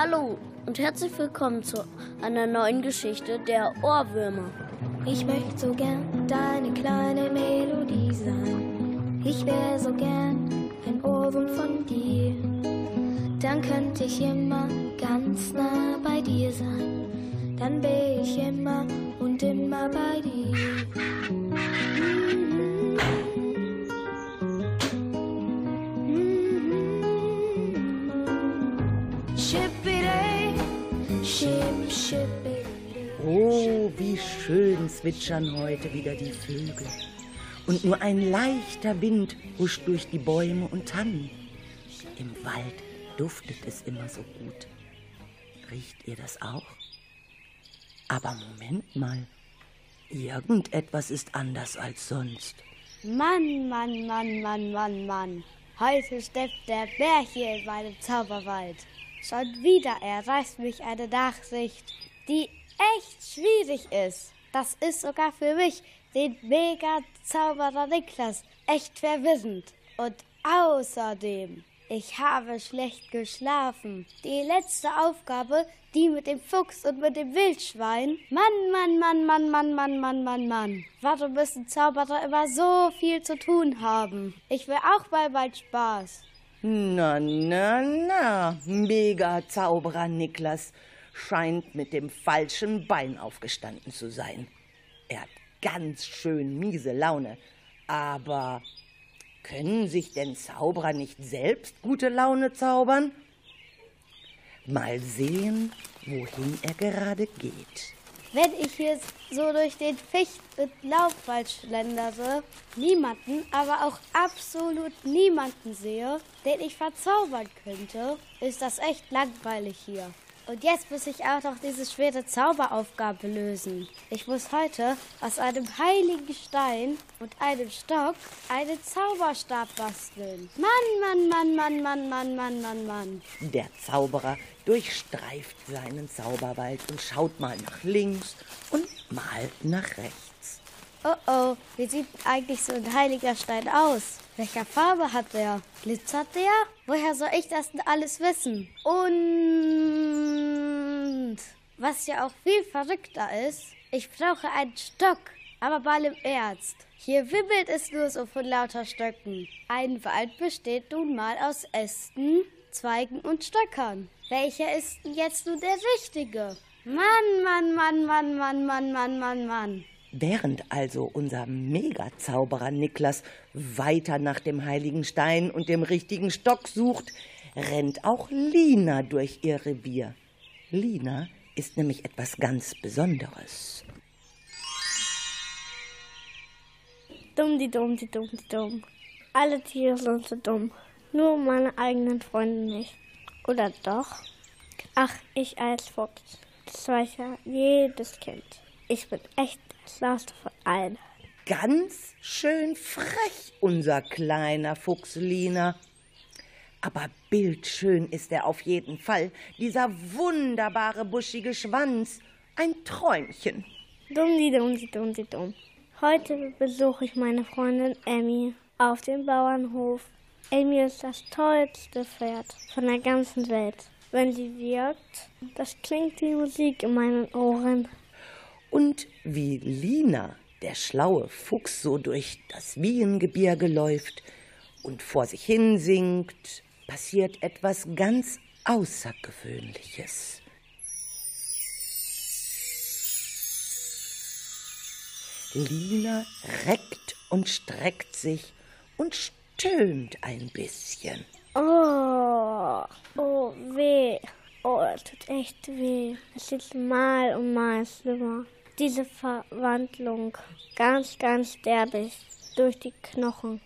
Hallo und herzlich willkommen zu einer neuen Geschichte der Ohrwürmer. Ich möchte so gern deine kleine Melodie sein. Ich wäre so gern ein Ohrwurm von dir. Dann könnte ich immer ganz nah bei dir sein. Dann bin ich immer und immer bei dir. Oh, wie schön zwitschern heute wieder die Vögel. Und nur ein leichter Wind huscht durch die Bäume und Tannen. Im Wald duftet es immer so gut. Riecht ihr das auch? Aber Moment mal. Irgendetwas ist anders als sonst. Mann, Mann, Mann, Mann, Mann, Mann. Heute steppt der Bär hier in meinem Zauberwald. Schon wieder erreicht mich eine Nachricht, die echt schwierig ist. Das ist sogar für mich, den Mega-Zauberer Niklas, echt verwirrend. Und außerdem, ich habe schlecht geschlafen. Die letzte Aufgabe, die mit dem Fuchs und mit dem Wildschwein. Mann, Mann, Mann, Mann, Mann, Mann, Mann, Mann, Mann. Warum müssen Zauberer immer so viel zu tun haben? Ich will auch mal bald Spaß. Na, na, na, Mega-Zauberer Niklas scheint mit dem falschen Bein aufgestanden zu sein. Er hat ganz schön miese Laune. Aber können sich denn Zauberer nicht selbst gute Laune zaubern? Mal sehen, wohin er gerade geht. Wenn ich hier so durch den Ficht- und Laubwald schlendere, niemanden, aber auch absolut niemanden sehe, den ich verzaubern könnte, ist das echt langweilig hier. Und jetzt muss ich auch noch diese schwere Zauberaufgabe lösen. Ich muss heute aus einem heiligen Stein und einem Stock einen Zauberstab basteln. Mann, Mann, Mann, Mann, Mann, Mann, Mann, Mann, Mann. Der Zauberer durchstreift seinen Zauberwald und schaut mal nach links und mal nach rechts. Oh oh, wie sieht eigentlich so ein heiliger Stein aus? Welcher Farbe hat der? Glitzert der? Woher soll ich das denn alles wissen? Und was ja auch viel verrückter ist, ich brauche einen Stock, aber bei einem Ernst. Hier wimmelt es nur so von lauter Stöcken. Ein Wald besteht nun mal aus Ästen, Zweigen und Stöckern. Welcher ist denn jetzt nun der richtige? Mann, Mann, Mann, Mann, Mann, Mann, Mann, Mann, Mann. Während also unser Megazauberer Niklas weiter nach dem heiligen Stein und dem richtigen Stock sucht, rennt auch Lina durch ihr Revier. Lina ist nämlich etwas ganz Besonderes. Dumm, die dumm, die dumm, die dumm. Alle Tiere sind so dumm. Nur meine eigenen Freunde nicht. Oder doch? Ach, ich als Fuchs. Das weiß ja jedes Kind. Ich bin echt das Schlauste von allen. Ganz schön frech, unser kleiner Fuchs Lina. Aber bildschön ist er auf jeden Fall. Dieser wunderbare buschige Schwanz. Ein Träumchen. Dumm, die dumm, die dumm, die dumm. Heute besuche ich meine Freundin Emmy auf dem Bauernhof. Emmy ist das tollste Pferd von der ganzen Welt. Wenn sie wirkt, das klingt wie Musik in meinen Ohren. Und wie Lina, der schlaue Fuchs, so durch das Wiehengebirge läuft und vor sich hin singt, passiert etwas ganz Außergewöhnliches. Lina reckt und streckt sich und stöhnt ein bisschen. Oh, oh, weh. Oh, es tut echt weh. Es ist mal und mal schlimmer. Diese Verwandlung, ganz, ganz derbig, durch die Knochen.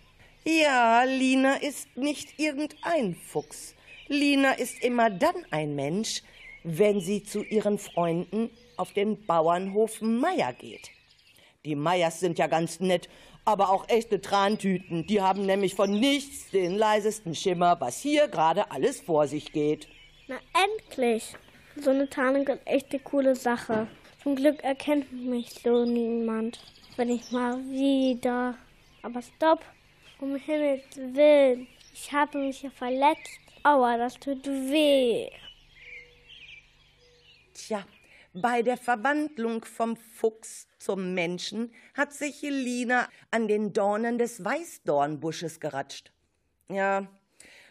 Ja, Lina ist nicht irgendein Fuchs. Lina ist immer dann ein Mensch, wenn sie zu ihren Freunden auf den Bauernhof Meier geht. Die Meyers sind ja ganz nett, aber auch echte Trantüten. Die haben nämlich von nichts den leisesten Schimmer, was hier gerade alles vor sich geht. Na endlich! So eine Tarnung ist echt eine coole Sache. Zum Glück erkennt mich so niemand. Wenn ich mal wieder. Aber stopp! Um Himmels Willen. Ich habe mich ja verletzt. Aua, das tut weh. Tja, bei der Verwandlung vom Fuchs zum Menschen hat sich Jelina an den Dornen des Weißdornbusches geratscht. Ja,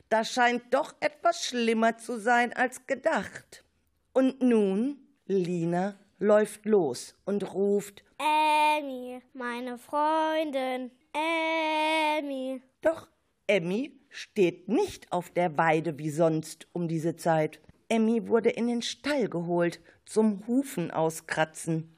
das scheint doch etwas schlimmer zu sein als gedacht. Und nun, Lina läuft los und ruft Emmy, meine Freundin, Emmy. Doch Emmy steht nicht auf der Weide wie sonst um diese Zeit. Emmy wurde in den Stall geholt zum Hufen auskratzen.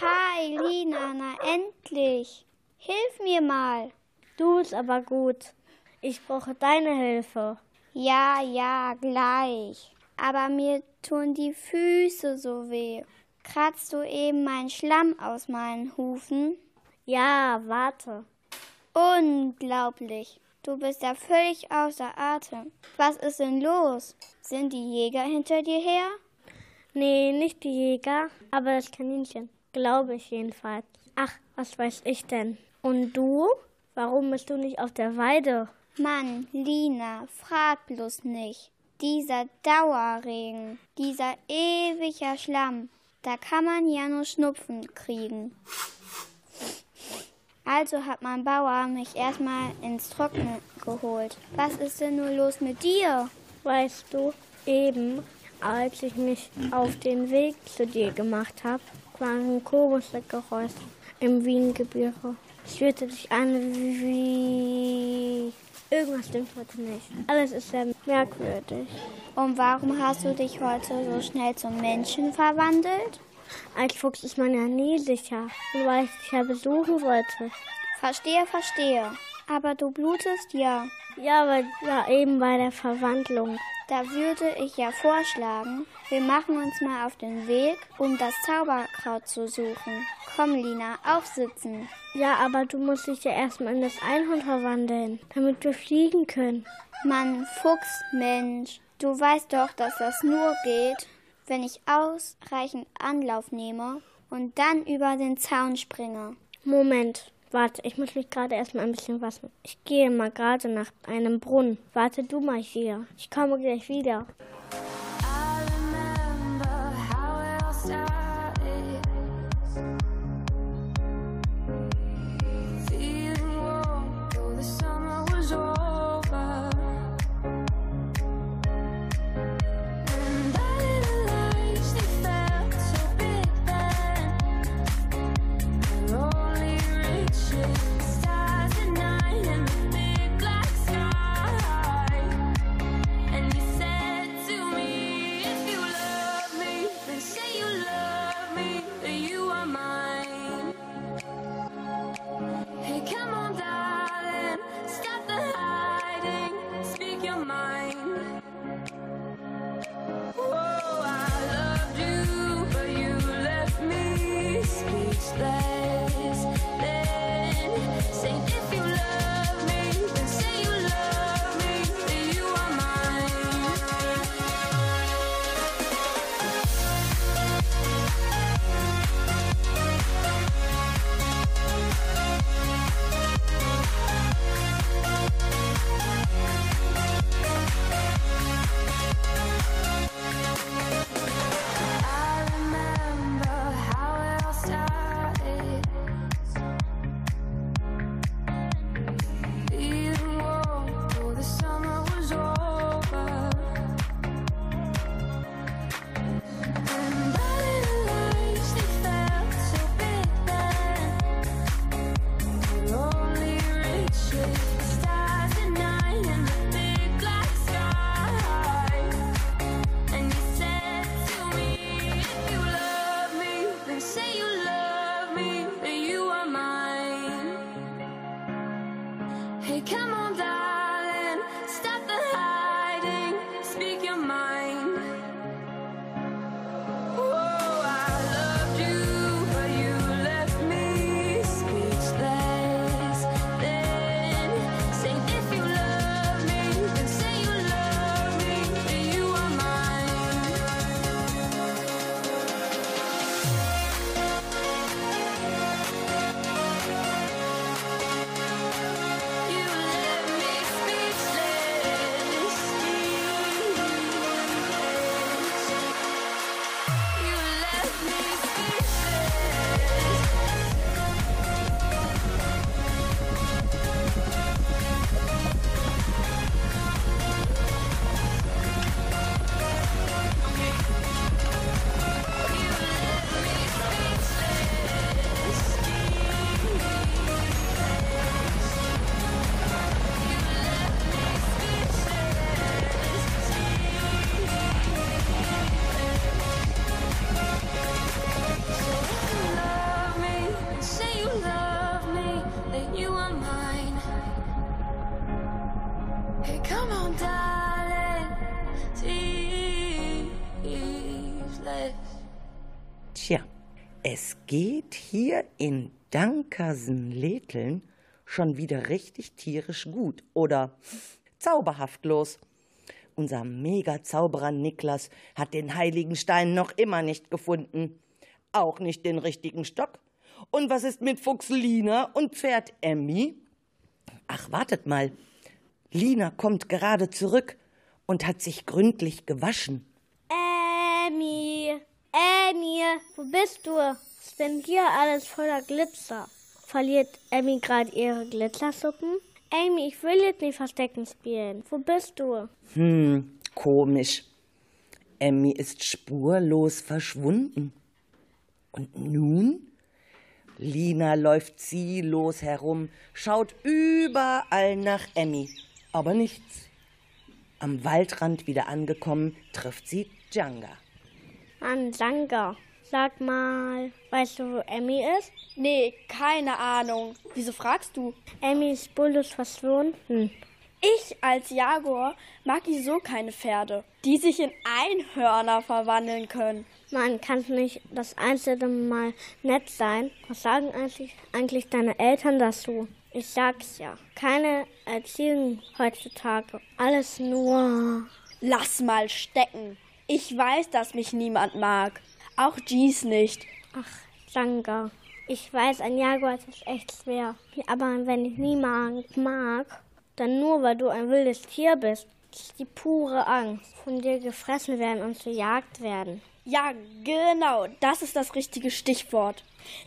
Hi, Lina, na endlich. Hilf mir mal. Du bist aber gut. Ich brauche deine Hilfe. Ja, ja, gleich. Aber mir tun die Füße so weh. Kratzt du eben meinen Schlamm aus meinen Hufen? Ja, warte. Unglaublich. Du bist ja völlig außer Atem. Was ist denn los? Sind die Jäger hinter dir her? Nee, nicht die Jäger, aber das Kaninchen. Glaube ich jedenfalls. Ach, was weiß ich denn? Und du? Warum bist du nicht auf der Weide? Mann, Lina, frag bloß nicht. Dieser Dauerregen, dieser ewiger Schlamm, da kann man ja nur Schnupfen kriegen. Also hat mein Bauer mich erstmal ins Trockene geholt. Was ist denn nur los mit dir? Weißt du, eben als ich mich auf den Weg zu dir gemacht habe, waren Kokosgeräusche im Wiengebirge. Es fühlte sich an wie... Irgendwas stimmt heute nicht. Alles ist sehr merkwürdig. Und warum hast du dich heute so schnell zum Menschen verwandelt? Als Fuchs ist man ja nie sicher, weil ich dich ja besuchen wollte. Verstehe, verstehe. Aber du blutest ja. Ja, aber ja eben bei der Verwandlung. Da würde ich ja vorschlagen, wir machen uns mal auf den Weg, um das Zauberkraut zu suchen. Komm, Lina, aufsitzen. Ja, aber du musst dich ja erstmal in das Einhorn verwandeln, damit wir fliegen können. Mann, Fuchs, Mensch, du weißt doch, dass das nur geht, wenn ich ausreichend Anlauf nehme und dann über den Zaun springe. Moment, warte, ich muss mich gerade erstmal ein bisschen waschen. Ich gehe mal gerade nach einem Brunnen. Warte du mal hier. Ich komme gleich wieder. you are mine. Hey, come on, darling, sleepless. Tja, es geht hier in Dankersen-Leteln schon wieder richtig tierisch gut oder zauberhaft los. Unser Mega-Zauberer Niklas hat den heiligen Stein noch immer nicht gefunden. Auch nicht den richtigen Stock und was ist mit Fuchs Lina und Pferd Emmy? Ach, wartet mal. Lina kommt gerade zurück und hat sich gründlich gewaschen. Emmy, Emmy, wo bist du? Ist denn hier alles voller Glitzer? Verliert Emmy gerade ihre Glitzersuppen? Amy, ich will jetzt nicht Verstecken spielen. Wo bist du? Hm, komisch. Emmy ist spurlos verschwunden. Und nun? Lina läuft ziellos herum, schaut überall nach Emmy, aber nichts. Am Waldrand wieder angekommen, trifft sie Djanga. Mann, Djanga, sag mal, weißt du, wo Emmy ist? Nee, keine Ahnung. Wieso fragst du? Emmy ist spurlos verschwunden. Ich als Jaguar mag ich so keine Pferde, die sich in Einhörner verwandeln können. Man kann nicht das einzelne Mal nett sein. Was sagen eigentlich, eigentlich deine Eltern dazu? Ich sag's ja. Keine Erziehung heutzutage. Alles nur. Lass mal stecken. Ich weiß, dass mich niemand mag. Auch Jees nicht. Ach, Janga. Ich weiß, ein Jaguar ist echt schwer. Aber wenn ich niemand mag, dann nur, weil du ein wildes Tier bist. Das ist die pure Angst, von dir gefressen werden und gejagt werden. Ja, genau, das ist das richtige Stichwort.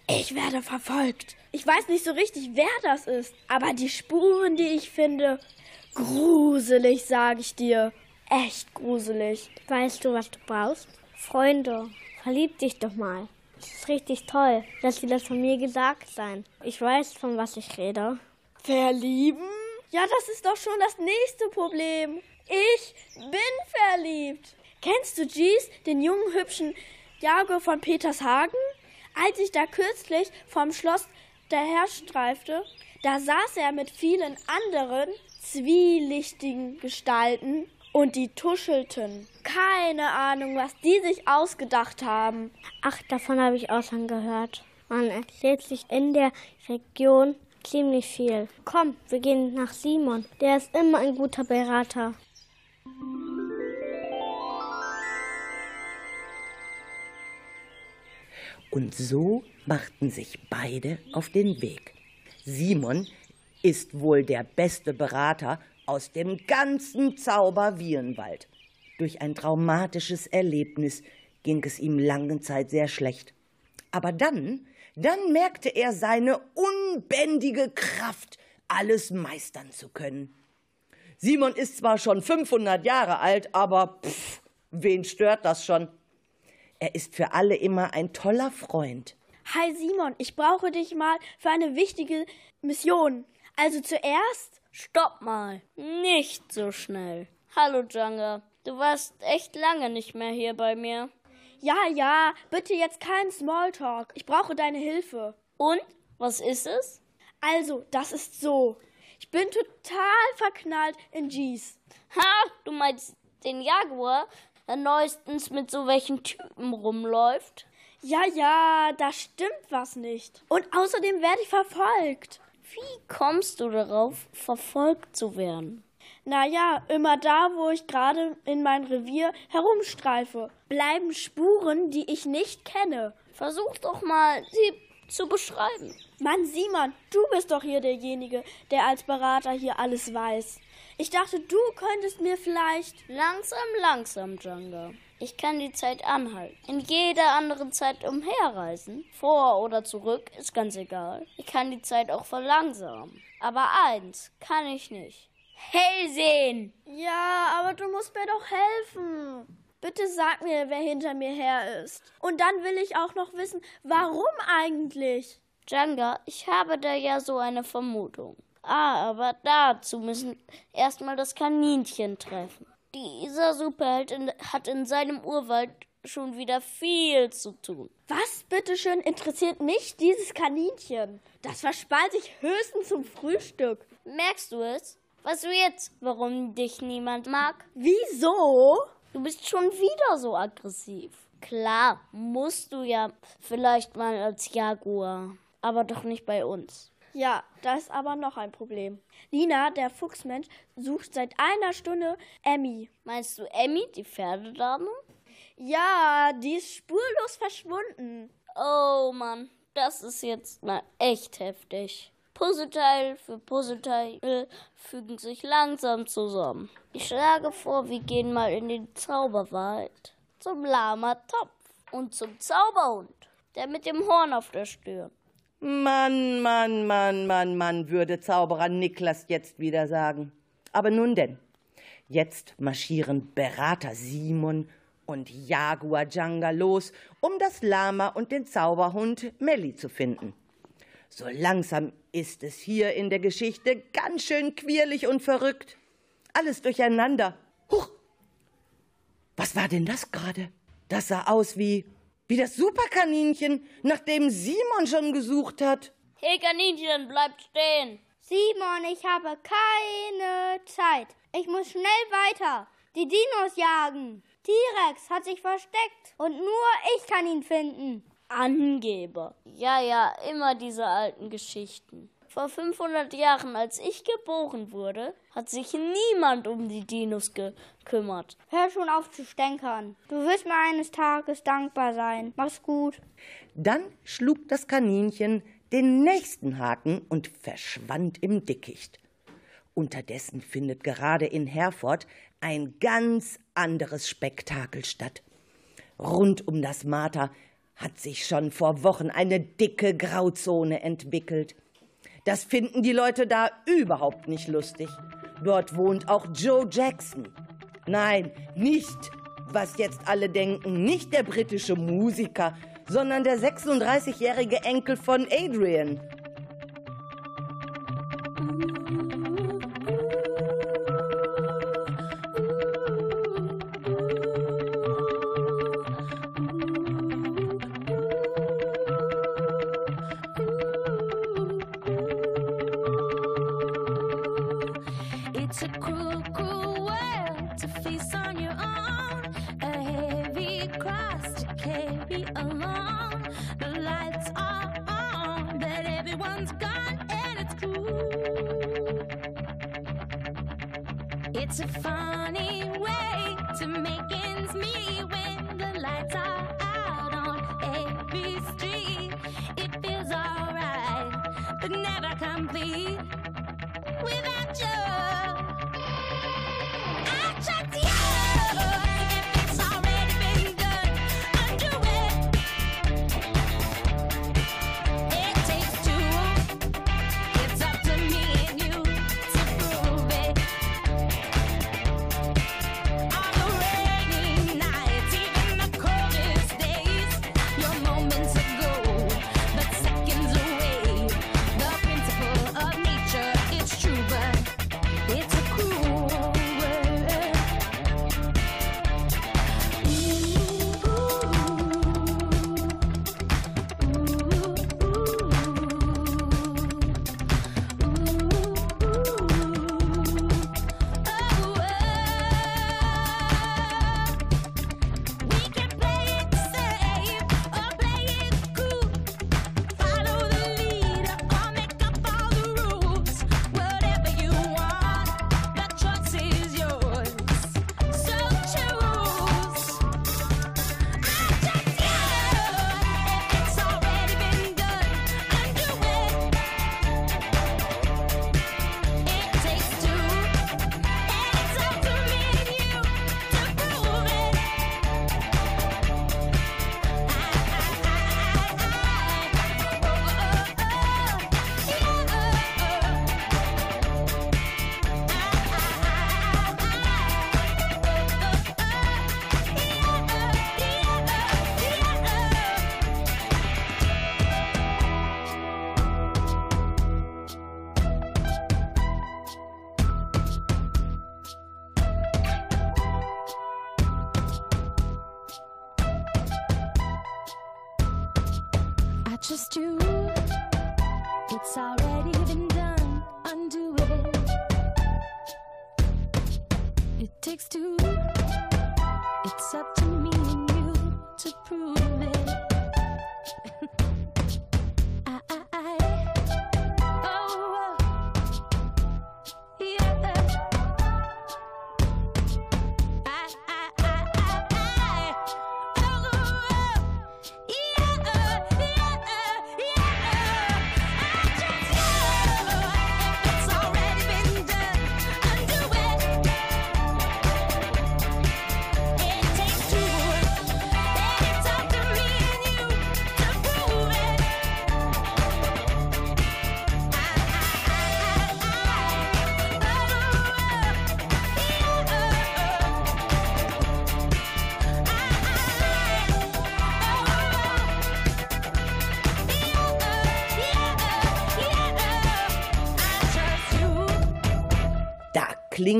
Ich werde verfolgt. Ich weiß nicht so richtig, wer das ist, aber die Spuren, die ich finde, gruselig, sage ich dir. Echt gruselig. Weißt du, was du brauchst? Freunde. Verlieb dich doch mal. Es ist richtig toll, dass sie das von mir gesagt sein. Ich weiß, von was ich rede. Verlieben? Ja, das ist doch schon das nächste Problem. Ich bin verliebt. Kennst du Jees, den jungen, hübschen Jago von Petershagen? Als ich da kürzlich vom Schloss daherstreifte, da saß er mit vielen anderen zwielichtigen Gestalten und die tuschelten. Keine Ahnung, was die sich ausgedacht haben. Ach, davon habe ich auch schon gehört. Man erzählt sich in der Region ziemlich viel. Komm, wir gehen nach Simon. Der ist immer ein guter Berater. Und so machten sich beide auf den Weg. Simon ist wohl der beste Berater aus dem ganzen Zauberwierenwald. Durch ein traumatisches Erlebnis ging es ihm lange Zeit sehr schlecht. Aber dann, dann merkte er seine unbändige Kraft, alles meistern zu können. Simon ist zwar schon 500 Jahre alt, aber pff, wen stört das schon? Er ist für alle immer ein toller Freund. Hi Simon, ich brauche dich mal für eine wichtige Mission. Also zuerst. Stopp mal. Nicht so schnell. Hallo Janga. Du warst echt lange nicht mehr hier bei mir. Ja, ja, bitte jetzt kein Smalltalk. Ich brauche deine Hilfe. Und? Was ist es? Also, das ist so. Ich bin total verknallt in Jees. Ha, du meinst den Jaguar, neuestens mit so welchen Typen rumläuft? Ja, ja, da stimmt was nicht. Und außerdem werde ich verfolgt. Wie kommst du darauf, verfolgt zu werden? Naja, immer da, wo ich gerade in mein Revier herumstreife, bleiben Spuren, die ich nicht kenne. Versuch doch mal, sie zu beschreiben. Mann, Simon, du bist doch hier derjenige, der als Berater hier alles weiß. Ich dachte, du könntest mir vielleicht. Langsam, langsam, Janga. Ich kann die Zeit anhalten. In jeder anderen Zeit umherreisen. Vor oder zurück, ist ganz egal. Ich kann die Zeit auch verlangsamen. Aber eins kann ich nicht. Hell sehen! Ja, aber du musst mir doch helfen. Bitte sag mir, wer hinter mir her ist. Und dann will ich auch noch wissen, warum eigentlich? Janga, ich habe da ja so eine Vermutung. Ah, aber dazu müssen erstmal das Kaninchen treffen. Dieser Superheld hat in seinem Urwald schon wieder viel zu tun. Was bitteschön interessiert mich dieses Kaninchen? Das verspeise ich höchstens zum Frühstück. Merkst du es? Weißt du jetzt, warum dich niemand mag? Wieso? Du bist schon wieder so aggressiv. Klar, musst du ja vielleicht mal als Jaguar, aber doch nicht bei uns. Ja, da ist aber noch ein Problem. Lina, der Fuchsmensch, sucht seit einer Stunde Emmy. Meinst du Emmy, die Pferdedame? Ja, die ist spurlos verschwunden. Oh Mann, das ist jetzt mal echt heftig. Puzzleteil für Puzzleteil fügen sich langsam zusammen. Ich schlage vor, wir gehen mal in den Zauberwald zum Lama Topf und zum Zauberhund, der mit dem Horn auf der Stirn. Mann, Mann, Mann, Mann, Mann, würde Zauberer Niklas jetzt wieder sagen. Aber nun denn, jetzt marschieren Berater Simon und Jaguar Janga los, um das Lama und den Zauberhund Melli zu finden. So langsam ist es hier in der Geschichte ganz schön quirlig und verrückt. Alles durcheinander. Huch! Was war denn das gerade? Das sah aus wie wie das Superkaninchen, nach dem Simon schon gesucht hat. Hey Kaninchen, bleib stehen. Simon, ich habe keine Zeit. Ich muss schnell weiter. Die Dinos jagen. T-Rex hat sich versteckt und nur ich kann ihn finden. Angeber. Ja, ja, immer diese alten Geschichten. Vor 500 Jahren, als ich geboren wurde, hat sich niemand um die Dinos gekümmert. Hör schon auf zu stänkern. Du wirst mir eines Tages dankbar sein. Mach's gut. Dann schlug das Kaninchen den nächsten Haken und verschwand im Dickicht. Unterdessen findet gerade in Herford ein ganz anderes Spektakel statt. Rund um das Marter hat sich schon vor Wochen eine dicke Grauzone entwickelt. Das finden die Leute da überhaupt nicht lustig. Dort wohnt auch Joe Jackson. Nein, nicht, was jetzt alle denken, nicht der britische Musiker, sondern der 36-jährige Enkel von Adrian. But never complete.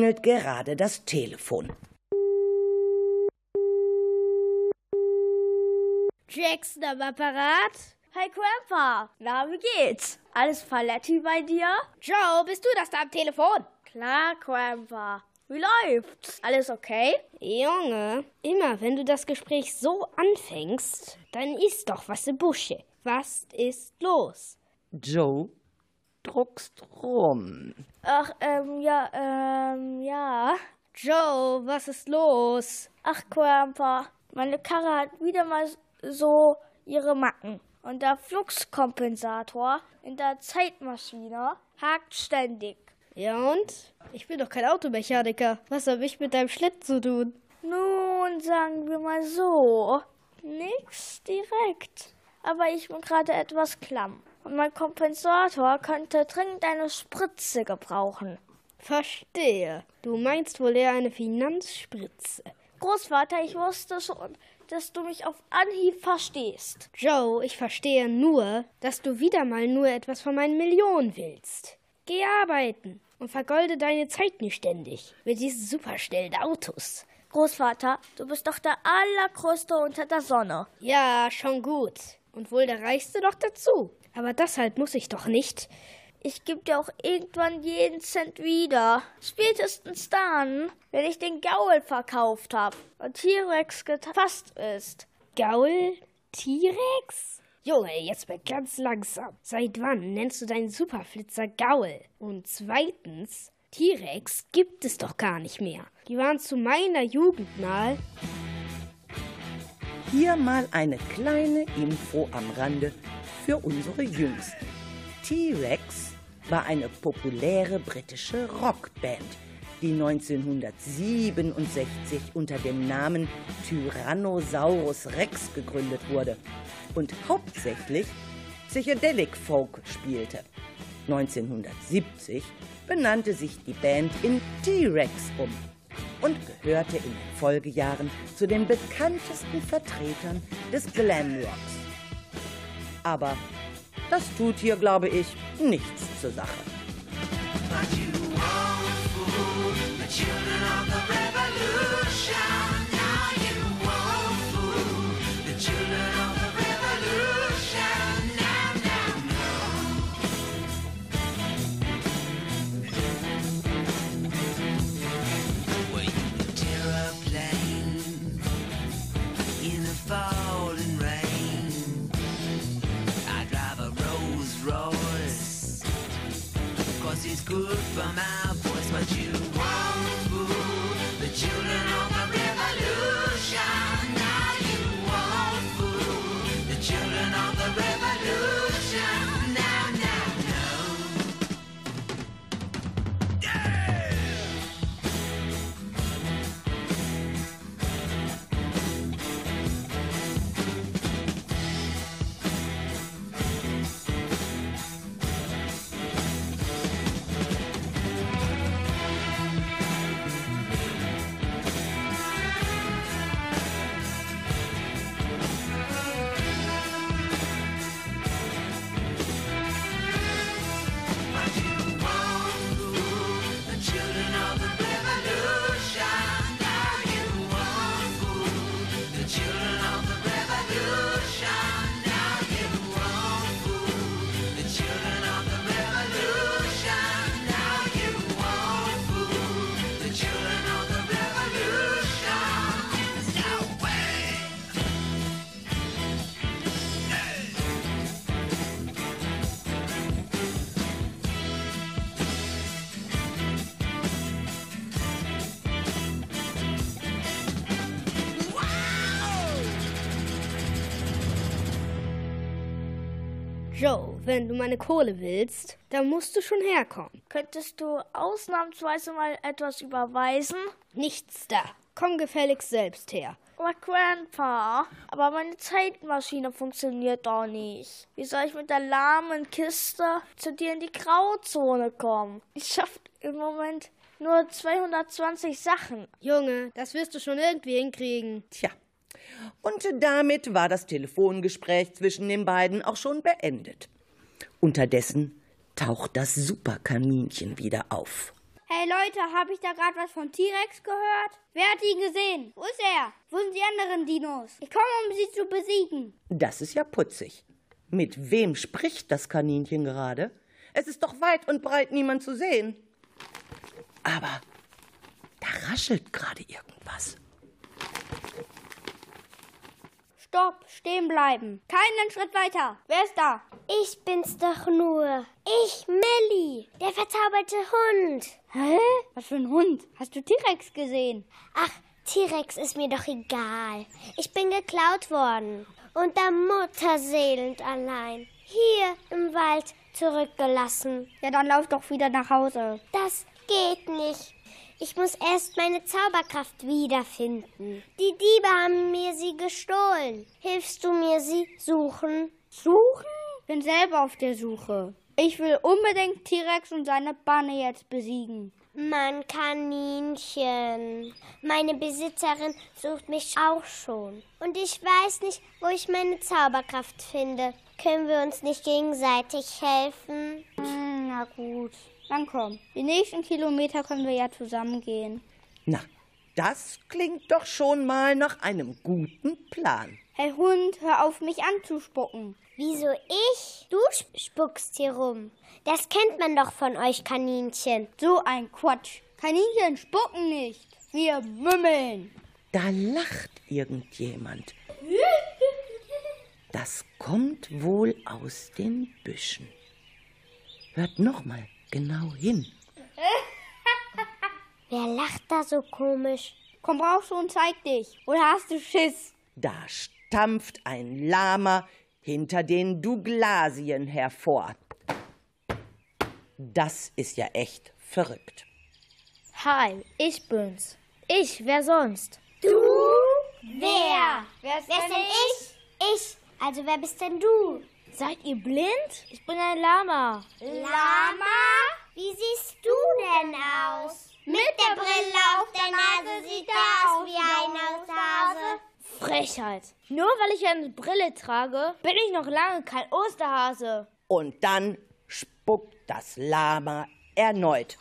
Klingelt gerade das Telefon. Jackson am Apparat? Hi Grandpa, na wie geht's? Alles Paletti bei dir? Joe, bist du das da am Telefon? Klar, Grandpa. Wie läuft's? Alles okay? Junge, immer wenn du das Gespräch so anfängst, dann ist doch was im Busche. Was ist los? Joe, druckst rum. Ach, ähm, ja, ähm, ja. Joe, was ist los? Ach, Grandpa, meine Karre hat wieder mal so ihre Macken. Und der Fluxkompensator in der Zeitmaschine hakt ständig. Ja und? Ich bin doch kein Automechaniker. Was habe ich mit deinem Schlitten zu tun? Nun, sagen wir mal so. Nix direkt. Aber ich bin gerade etwas klamm. Und mein Kompensator könnte dringend eine Spritze gebrauchen. Verstehe. Du meinst wohl eher eine Finanzspritze. Großvater, ich wusste schon, dass du mich auf Anhieb verstehst. Joe, ich verstehe nur, dass du wieder mal nur etwas von meinen Millionen willst. Geh arbeiten und vergolde deine Zeit nicht ständig mit diesen superschnellen Autos. Großvater, du bist doch der allergrößte unter der Sonne. Ja, schon gut. Und wohl der reichste noch dazu. Aber deshalb muss ich doch nicht. Ich geb dir auch irgendwann jeden Cent wieder. Spätestens dann, wenn ich den Gaul verkauft hab und T-Rex gefasst ist. Gaul? T-Rex? Junge, jetzt mal ganz langsam. Seit wann nennst du deinen Superflitzer Gaul? Und zweitens, T-Rex gibt es doch gar nicht mehr. Die waren zu meiner Jugend mal. Hier mal eine kleine Info am Rande für unsere Jüngsten. T-Rex war eine populäre britische Rockband, die 1967 unter dem Namen Tyrannosaurus Rex gegründet wurde und hauptsächlich Psychedelic Folk spielte. 1970 benannte sich die Band in T-Rex um und gehörte in den Folgejahren zu den bekanntesten Vertretern des Glamrocks. Aber das tut hier, glaube ich, nichts zur Sache. Well, good for my wenn du meine Kohle willst, dann musst du schon herkommen. Könntest du ausnahmsweise mal etwas überweisen? Nichts da. Komm gefälligst selbst her. Aber Grandpa, aber meine Zeitmaschine funktioniert doch nicht. Wie soll ich mit der lahmen Kiste zu dir in die Grauzone kommen? Ich schaff im Moment nur 220 Sachen. Junge, das wirst du schon irgendwie hinkriegen. Tja. Und damit war das Telefongespräch zwischen den beiden auch schon beendet. Unterdessen taucht das Superkaninchen wieder auf. Hey Leute, habe ich da gerade was von T-Rex gehört? Wer hat ihn gesehen? Wo ist er? Wo sind die anderen Dinos? Ich komme, um sie zu besiegen. Das ist ja putzig. Mit wem spricht das Kaninchen gerade? Es ist doch weit und breit niemand zu sehen. Aber da raschelt gerade irgendwas. Stopp, stehen bleiben. Keinen Schritt weiter. Wer ist da? Ich bin's doch nur. Ich, Millie, der verzauberte Hund. Hä? Was für ein Hund? Hast du T-Rex gesehen? Ach, T-Rex ist mir doch egal. Ich bin geklaut worden. Unter Mutterseelend allein. Hier im Wald zurückgelassen. Ja, dann lauf doch wieder nach Hause. Das geht nicht. Ich muss erst meine Zauberkraft wiederfinden. Die Diebe haben mir sie gestohlen. Hilfst du mir sie suchen? Suchen? Bin selber auf der Suche. Ich will unbedingt T-Rex und seine Banne jetzt besiegen. Mann, Kaninchen. Meine Besitzerin sucht mich auch schon. Und ich weiß nicht, wo ich meine Zauberkraft finde. Können wir uns nicht gegenseitig helfen? Hm, na gut. Dann komm. Die nächsten Kilometer können wir ja zusammen gehen. Na, das klingt doch schon mal nach einem guten Plan. Hey Hund, hör auf, mich anzuspucken. Wieso ich? Du sp- spuckst hier rum. Das kennt man doch von euch Kaninchen. So ein Quatsch. Kaninchen spucken nicht. Wir mümmeln. Da lacht irgendjemand. Das kommt wohl aus den Büschen. Hört noch mal genau hin. Wer lacht da so komisch? Komm raus und zeig dich. Oder hast du Schiss? Da stampft ein Lama hinter den Douglasien hervor. Das ist ja echt verrückt. Hi, ich bin's. Ich, wer sonst? Du? Wer? Wer ist, denn ich? Ich. Also wer bist denn du? Seid ihr blind? Ich bin ein Lama. Lama? Wie siehst du denn aus? Mit der Brille auf der Nase sieht er aus wie ein Osterhase. Frechheit. Nur weil ich eine Brille trage, bin ich noch lange kein Osterhase. Und dann spuckt das Lama erneut.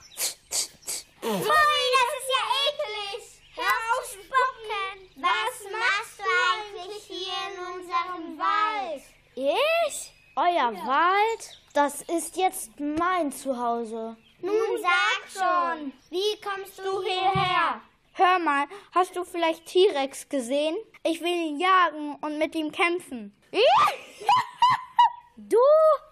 Ui, das ist ja eklig. Hör auf spucken. Was machst du eigentlich hier in unserem Wald? Ich? Euer Wald? Das ist jetzt mein Zuhause. Nun sag schon, wie kommst du hierher? Hör mal, hast du vielleicht T-Rex gesehen? Ich will ihn jagen und mit ihm kämpfen. Du?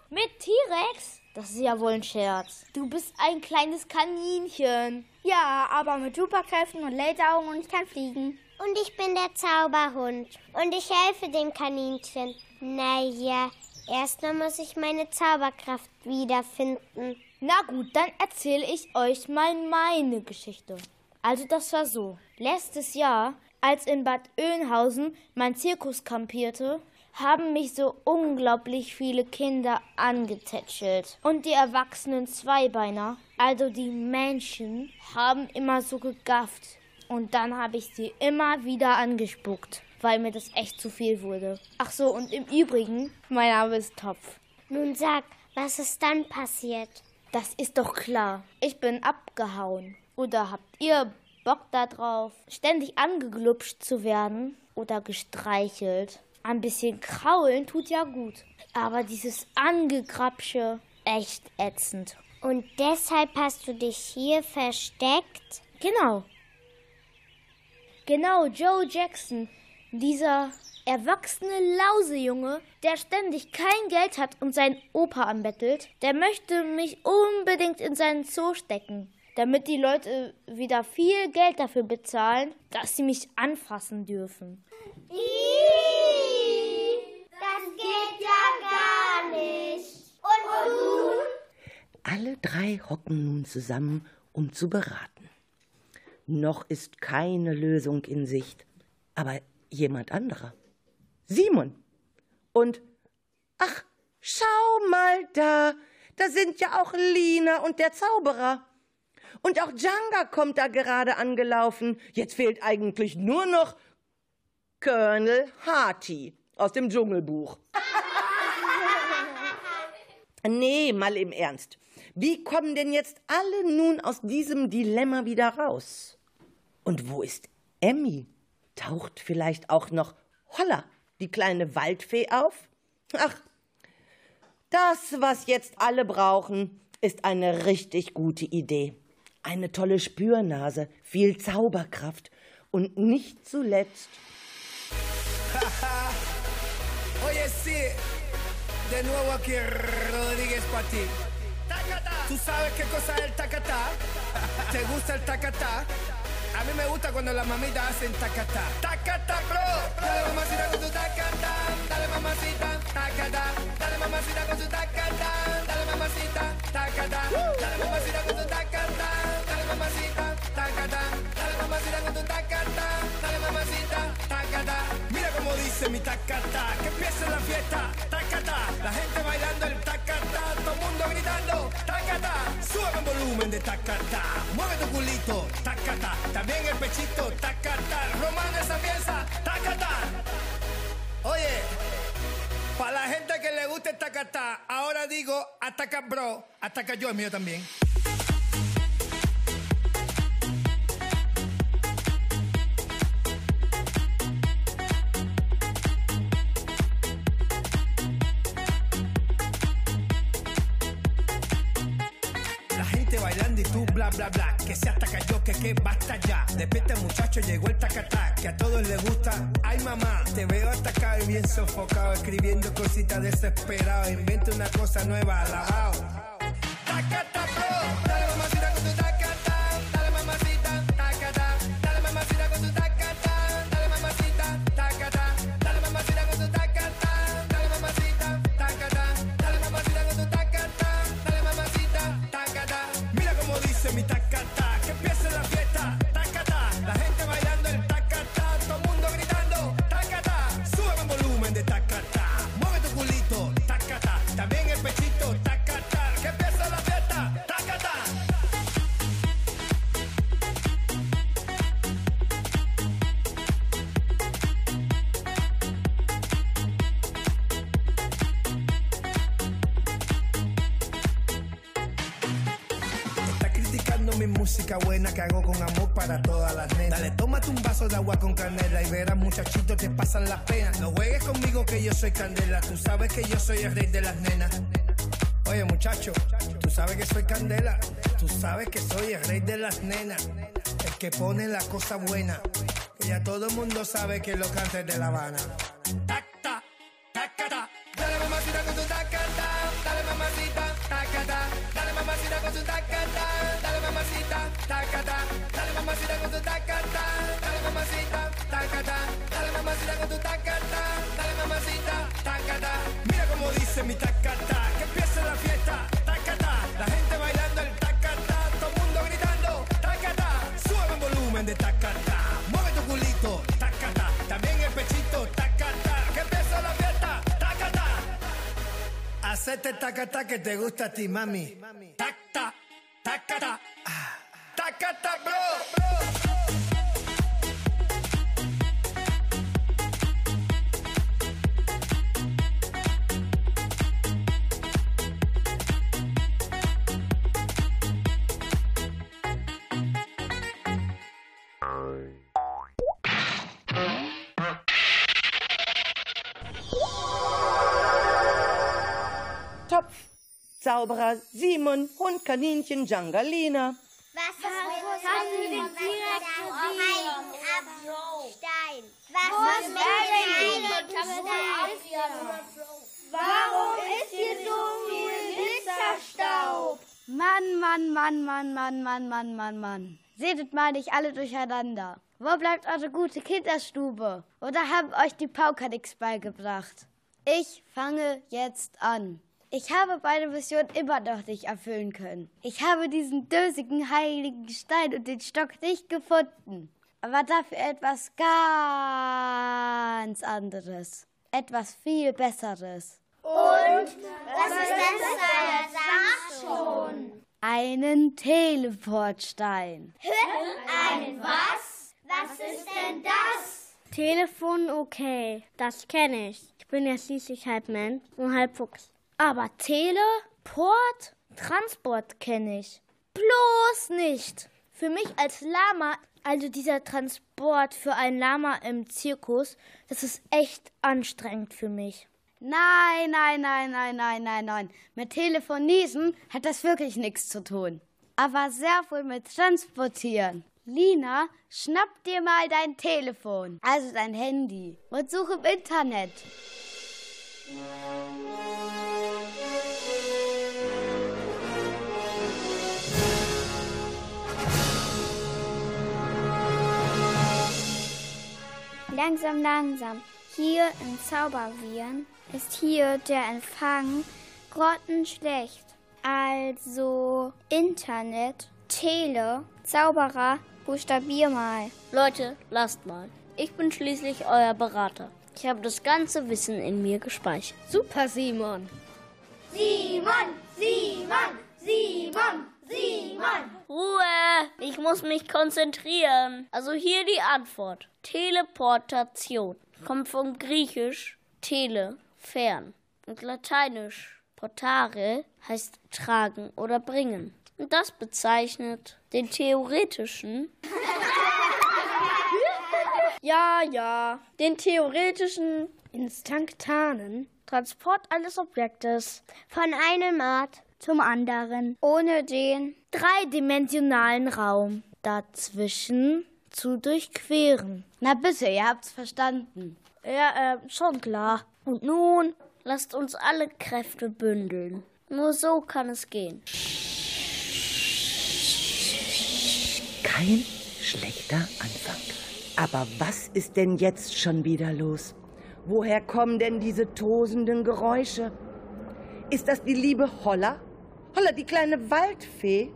Mit T-Rex? Das ist ja wohl ein Scherz. Du bist ein kleines Kaninchen. Ja, aber mit Superkräften und Laseraugen und ich kann fliegen. Und ich bin der Zauberhund. Und ich helfe dem Kaninchen. Naja, erstmal muss ich meine Zauberkraft wiederfinden. Na gut, dann erzähle ich euch mal meine Geschichte. Also das war so. Letztes Jahr, als in Bad Oeynhausen mein Zirkus kampierte, haben mich so unglaublich viele Kinder angetätschelt. Und die erwachsenen Zweibeiner, also die Menschen, haben immer so gegafft. Und dann habe ich sie immer wieder angespuckt, weil mir das echt zu viel wurde. Ach so, und im Übrigen, mein Name ist Topf. Nun sag, was ist dann passiert? Das ist doch klar. Ich bin abgehauen. Oder habt ihr Bock da drauf, ständig angeglupscht zu werden oder gestreichelt? Ein bisschen kraulen tut ja gut. Aber dieses Angegrapsche, echt ätzend. Und deshalb hast du dich hier versteckt? Genau. Genau, Joe Jackson, dieser erwachsene Lausejunge, der ständig kein Geld hat und seinen Opa anbettelt, der möchte mich unbedingt in seinen Zoo stecken, damit die Leute wieder viel Geld dafür bezahlen, dass sie mich anfassen dürfen. Das Das geht ja gar nicht. Und nun? Alle drei hocken nun zusammen, um zu beraten. Noch ist keine Lösung in Sicht, aber jemand anderer. Simon. Und ach, schau mal da, da sind ja auch Lina und der Zauberer. Und auch Djanga kommt da gerade angelaufen. Jetzt fehlt eigentlich nur noch Colonel Harty aus dem Dschungelbuch. nee, mal im Ernst. Wie kommen denn jetzt alle nun aus diesem Dilemma wieder raus? Und wo ist Emmy? Taucht vielleicht auch noch Holla, die kleine Waldfee, auf? Ach, das, was jetzt alle brauchen, ist eine richtig gute Idee. Eine tolle Spürnase, viel Zauberkraft und nicht zuletzt Oye, sí, de nuevo aquí Rodríguez para ¿Tú sabes qué cosa es el tacatá? ¿Te gusta el tacatá? A mí me gusta cuando las mamitas hacen tacatá. Tacatá, bro. Dale mamacita con tu tacatá. Dale mamacita, tacatá. Dale mamacita con tu tacatá. Dale mamacita, tacatá. Dale mamacita con tu tacatá. Dale mamacita, tacatá. Dale mamacita con tu tacatá. Dale mamacita, tacatá. Dice mi tacatá. Que empiece la fiesta, tacatá. La gente bailando el tacatá. Todo el mundo gritando, tacatá. Sube el volumen de tacatá. Mueve tu culito, tacatá. También el pechito, tacatá. Romano esa pieza, tacatá. Oye, para la gente que le guste el tacatá, ahora digo ataca bro, ataca yo, el mío también. Que se hasta cayó, que que basta ya. Despierta muchacho, llegó el tacatá Que a todos les gusta, ay mamá Te veo atacado y bien sofocado Escribiendo cositas desesperado. Inventa una cosa nueva, alabao que hago con amor para todas las nenas. Dale, tómate un vaso de agua con canela y verás muchachitos te pasan las penas. No juegues conmigo que yo soy candela, tú sabes que yo soy el rey de las nenas. Oye muchacho, tú sabes que soy candela, tú sabes que soy el rey de las nenas. El que pone la cosa buena, que ya todo el mundo sabe que lo canta de La Habana. Que te gusta a ti, mami. Zauberer, Simon, Hund, Kaninchen, Djangalina. Was ist mit dem Abstein? Was ist mit dem Warum ist hier so viel Glitzerstaub? Mann, Mann, Mann, Mann, Mann, Mann, Mann, Mann, Mann. Seht mal nicht alle durcheinander. Wo bleibt eure gute Kinderstube? Oder haben euch die Pauker nichts beigebracht? Ich fange jetzt an. Ich habe meine Mission immer noch nicht erfüllen können. Ich habe diesen dösigen heiligen Stein und den Stock nicht gefunden. Aber dafür etwas ganz anderes. Etwas viel Besseres. Was ist denn Sag schon. Einen Teleportstein. Einen was? Was ist denn das? Telefon okay, das kenne ich. Ich bin ja schließlich halb Mensch und halb Fuchs. Aber Teleport, Transport kenne ich. Bloß nicht. Für mich als Lama, also dieser Transport für ein Lama im Zirkus, das ist echt anstrengend für mich. Nein, nein, nein, nein, nein, nein, nein. Mit Telefonisen hat das wirklich nichts zu tun. Aber sehr wohl mit Transportieren. Lina, schnapp dir mal dein Telefon, also dein Handy, und such im Internet. Langsam, langsam. Hier in Zauberviren ist hier der Empfang grottenschlecht. Also Internet, Tele, Zauberer, buchstabier mal. Leute, lasst mal. Ich bin schließlich euer Berater. Ich habe das ganze Wissen in mir gespeichert. Super, Simon. Simon, Simon, Simon, Simon. Ruhe! Ich muss mich konzentrieren. Also hier die Antwort. Teleportation kommt vom Griechisch tele, fern. Und Lateinisch portare heißt tragen oder bringen. Und das bezeichnet den theoretischen Ja, ja. Den theoretischen, instinktanen Transport eines Objektes Von einem Ort zum anderen, ohne den dreidimensionalen Raum dazwischen zu durchqueren. Na bitte, ihr habt's verstanden. Ja, äh, schon klar. Und nun Lasst uns alle Kräfte bündeln. Nur so kann es gehen. Kein schlechter Anfang. Aber was ist denn jetzt schon wieder los? Woher kommen denn diese tosenden Geräusche? Ist das die liebe Holla? Holla, die kleine Waldfee?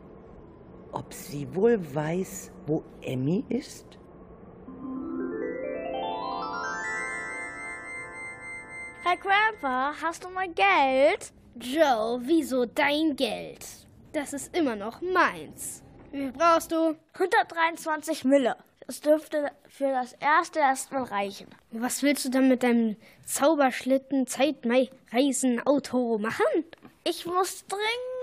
Ob sie wohl weiß, wo Emmy ist? Herr Grandpa, hast du mal Geld? Joe, wieso dein Geld? Das ist immer noch meins. Wie viel brauchst du? 123 Mille. Das dürfte für das erste erstmal reichen. Was willst du dann mit deinem Zauberschlitten Zeitreisen Auto machen? Ich muss dringend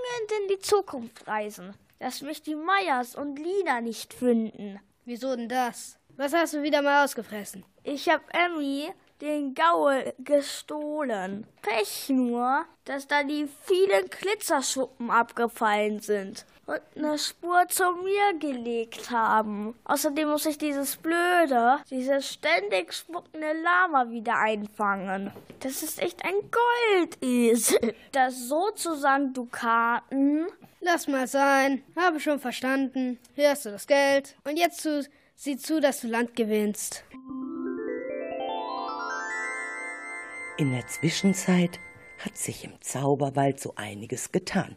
in die Zukunft reisen, dass mich die Meyers und Lina nicht finden. Wieso denn das? Was hast du wieder mal ausgefressen? Ich hab Emmy den Gaul gestohlen. Pech nur, dass da die vielen Glitzerschuppen abgefallen sind und eine Spur zu mir gelegt haben. Außerdem muss ich dieses blöde, dieses ständig spuckende Lama wieder einfangen. Das ist echt ein Goldesel. Das sozusagen Dukaten. Lass mal sein. Habe schon verstanden. Hier hast du das Geld. Und jetzt zu, sieh zu, dass du Land gewinnst. In der Zwischenzeit hat sich im Zauberwald so einiges getan.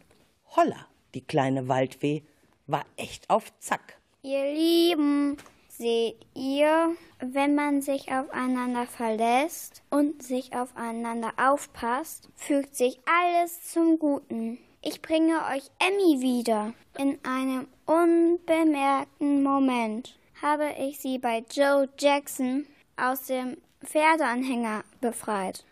Holla, die kleine Waldfee, war echt auf Zack. Ihr Lieben, seht ihr, wenn man sich aufeinander verlässt und sich aufeinander aufpasst, fügt sich alles zum Guten. Ich bringe euch Emmy wieder. In einem unbemerkten Moment habe ich sie bei Joe Jackson aus dem Pferdeanhänger befreit.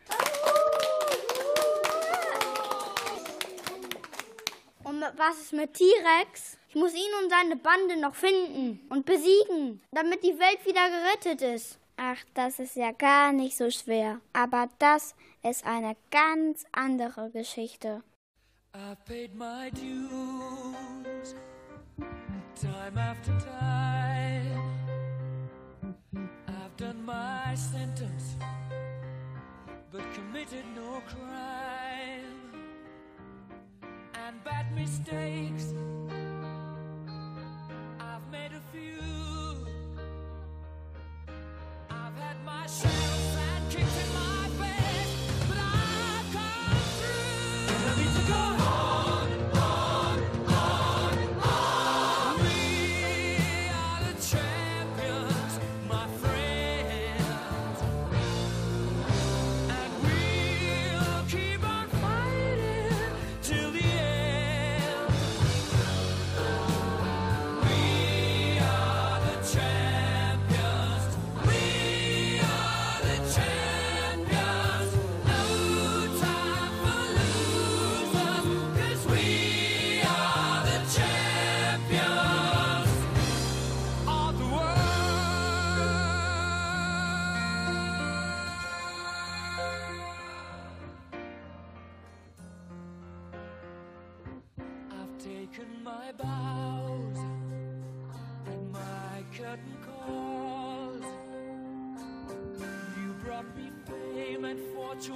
Und was ist mit T-Rex? Ich muss ihn und seine Bande noch finden und besiegen, damit die Welt wieder gerettet ist. Ach, das ist ja gar nicht so schwer. Aber das ist eine ganz andere Geschichte. I've paid my dues time after time. I've done my sentence, but committed no crime. And bad mistakes, I've made a few. I've had my share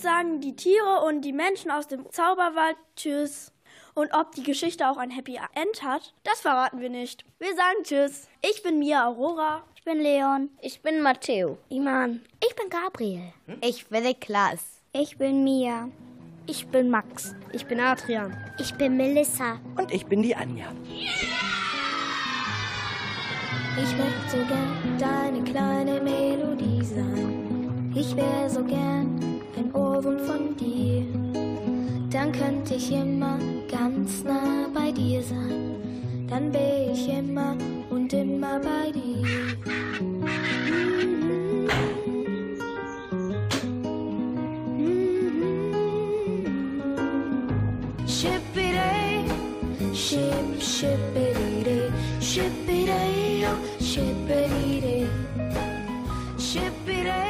Jetzt sagen die Tiere und die Menschen aus dem Zauberwald Tschüss. Und ob die Geschichte auch ein Happy End hat, das verraten wir nicht. Wir sagen Tschüss. Ich bin Mia Aurora. Ich bin Leon. Ich bin Matteo. Iman. Ich bin Gabriel. Ich bin Niklas. Ich bin Mia. Ich bin Max. Ich bin Adrian. Ich bin Melissa. Und ich bin die Anja. Ich möchte so gern deine kleine Melodie sein. Ich wär so gern ein Ohrwurm von dir. Dann könnte ich immer ganz nah bei dir sein. Dann wär ich immer und immer bei dir. Shippity, ship, shippity, shippity, oh, shippity, shippity,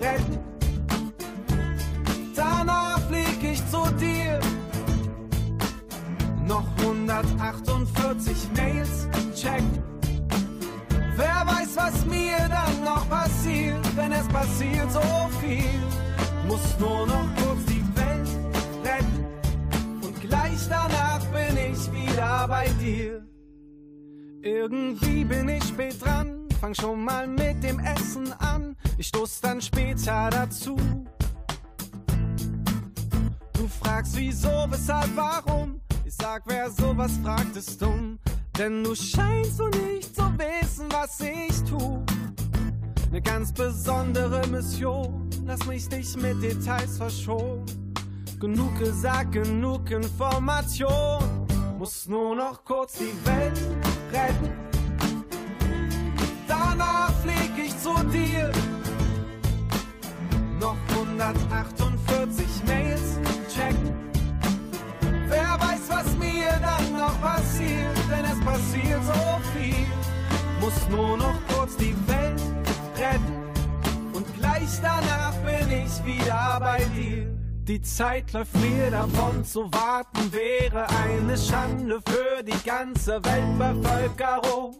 retten. Danach flieg ich zu dir. Noch 148 Mails checken. Wer weiß, was mir dann noch passiert, wenn es passiert so viel. Muss nur noch kurz die Welt retten. Und gleich danach bin ich wieder bei dir. Irgendwie bin ich spät dran, fang schon mal mit dem Essen an. Ich stoß dann später dazu. Du fragst wieso, weshalb, warum? Ich sag, wer sowas fragt, ist dumm. Denn du scheinst so nicht zu wissen, was ich tu. Ne ganz besondere Mission, lass mich dich mit Details verschonen. Genug gesagt, genug Information. Muss nur noch kurz die Welt retten. Danach flieg ich zu dir. Noch 148 Mails checken. Wer weiß, was mir dann noch passiert, denn es passiert so viel. Muss nur noch kurz die Welt retten. Und gleich danach bin ich wieder bei dir. Die Zeit läuft mir davon, zu warten wäre eine Schande für die ganze Weltbevölkerung.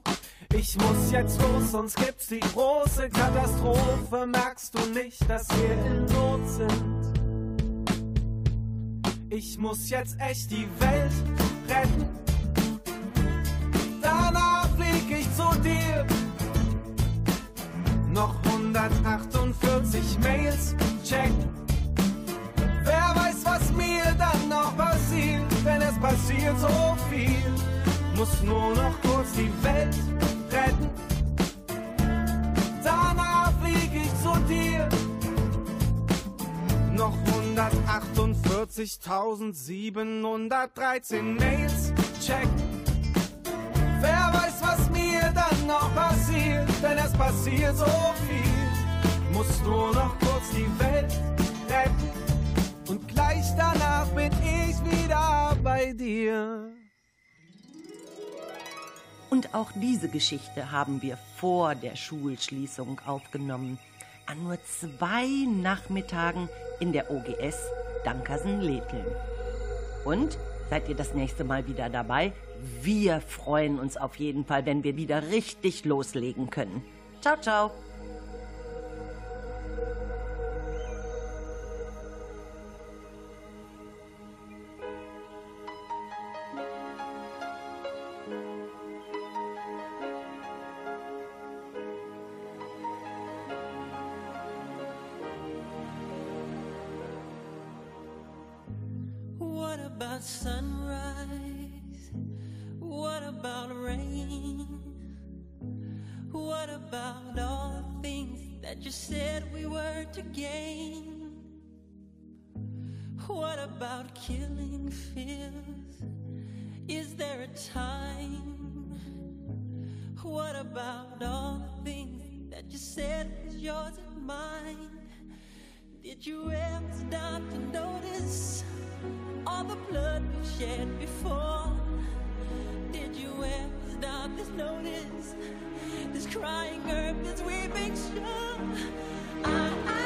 Ich muss jetzt los, sonst gibt's die große Katastrophe. Merkst du nicht, dass wir in Not sind? Ich muss jetzt echt die Welt retten. Danach flieg ich zu dir. Noch 148 Mails checken. Wer weiß, was mir dann noch passiert, wenn es passiert so viel. Muss nur noch kurz die Welt retten. Danach flieg ich zu dir. Noch 148.713 Mails checken. Wer weiß, was mir dann noch passiert, denn es passiert so viel. Muss nur noch kurz dir. Und auch diese Geschichte haben wir vor der Schulschließung aufgenommen. An nur zwei Nachmittagen in der OGS Dankersen-Letheln. Und seid ihr das nächste Mal wieder dabei? Wir freuen uns auf jeden Fall, wenn wir wieder richtig loslegen können. Ciao, ciao. All the things that you said was yours and mine? Did you ever stop to notice all the blood we've shed before? Did you ever stop to notice this crying earth, this weeping shore? I,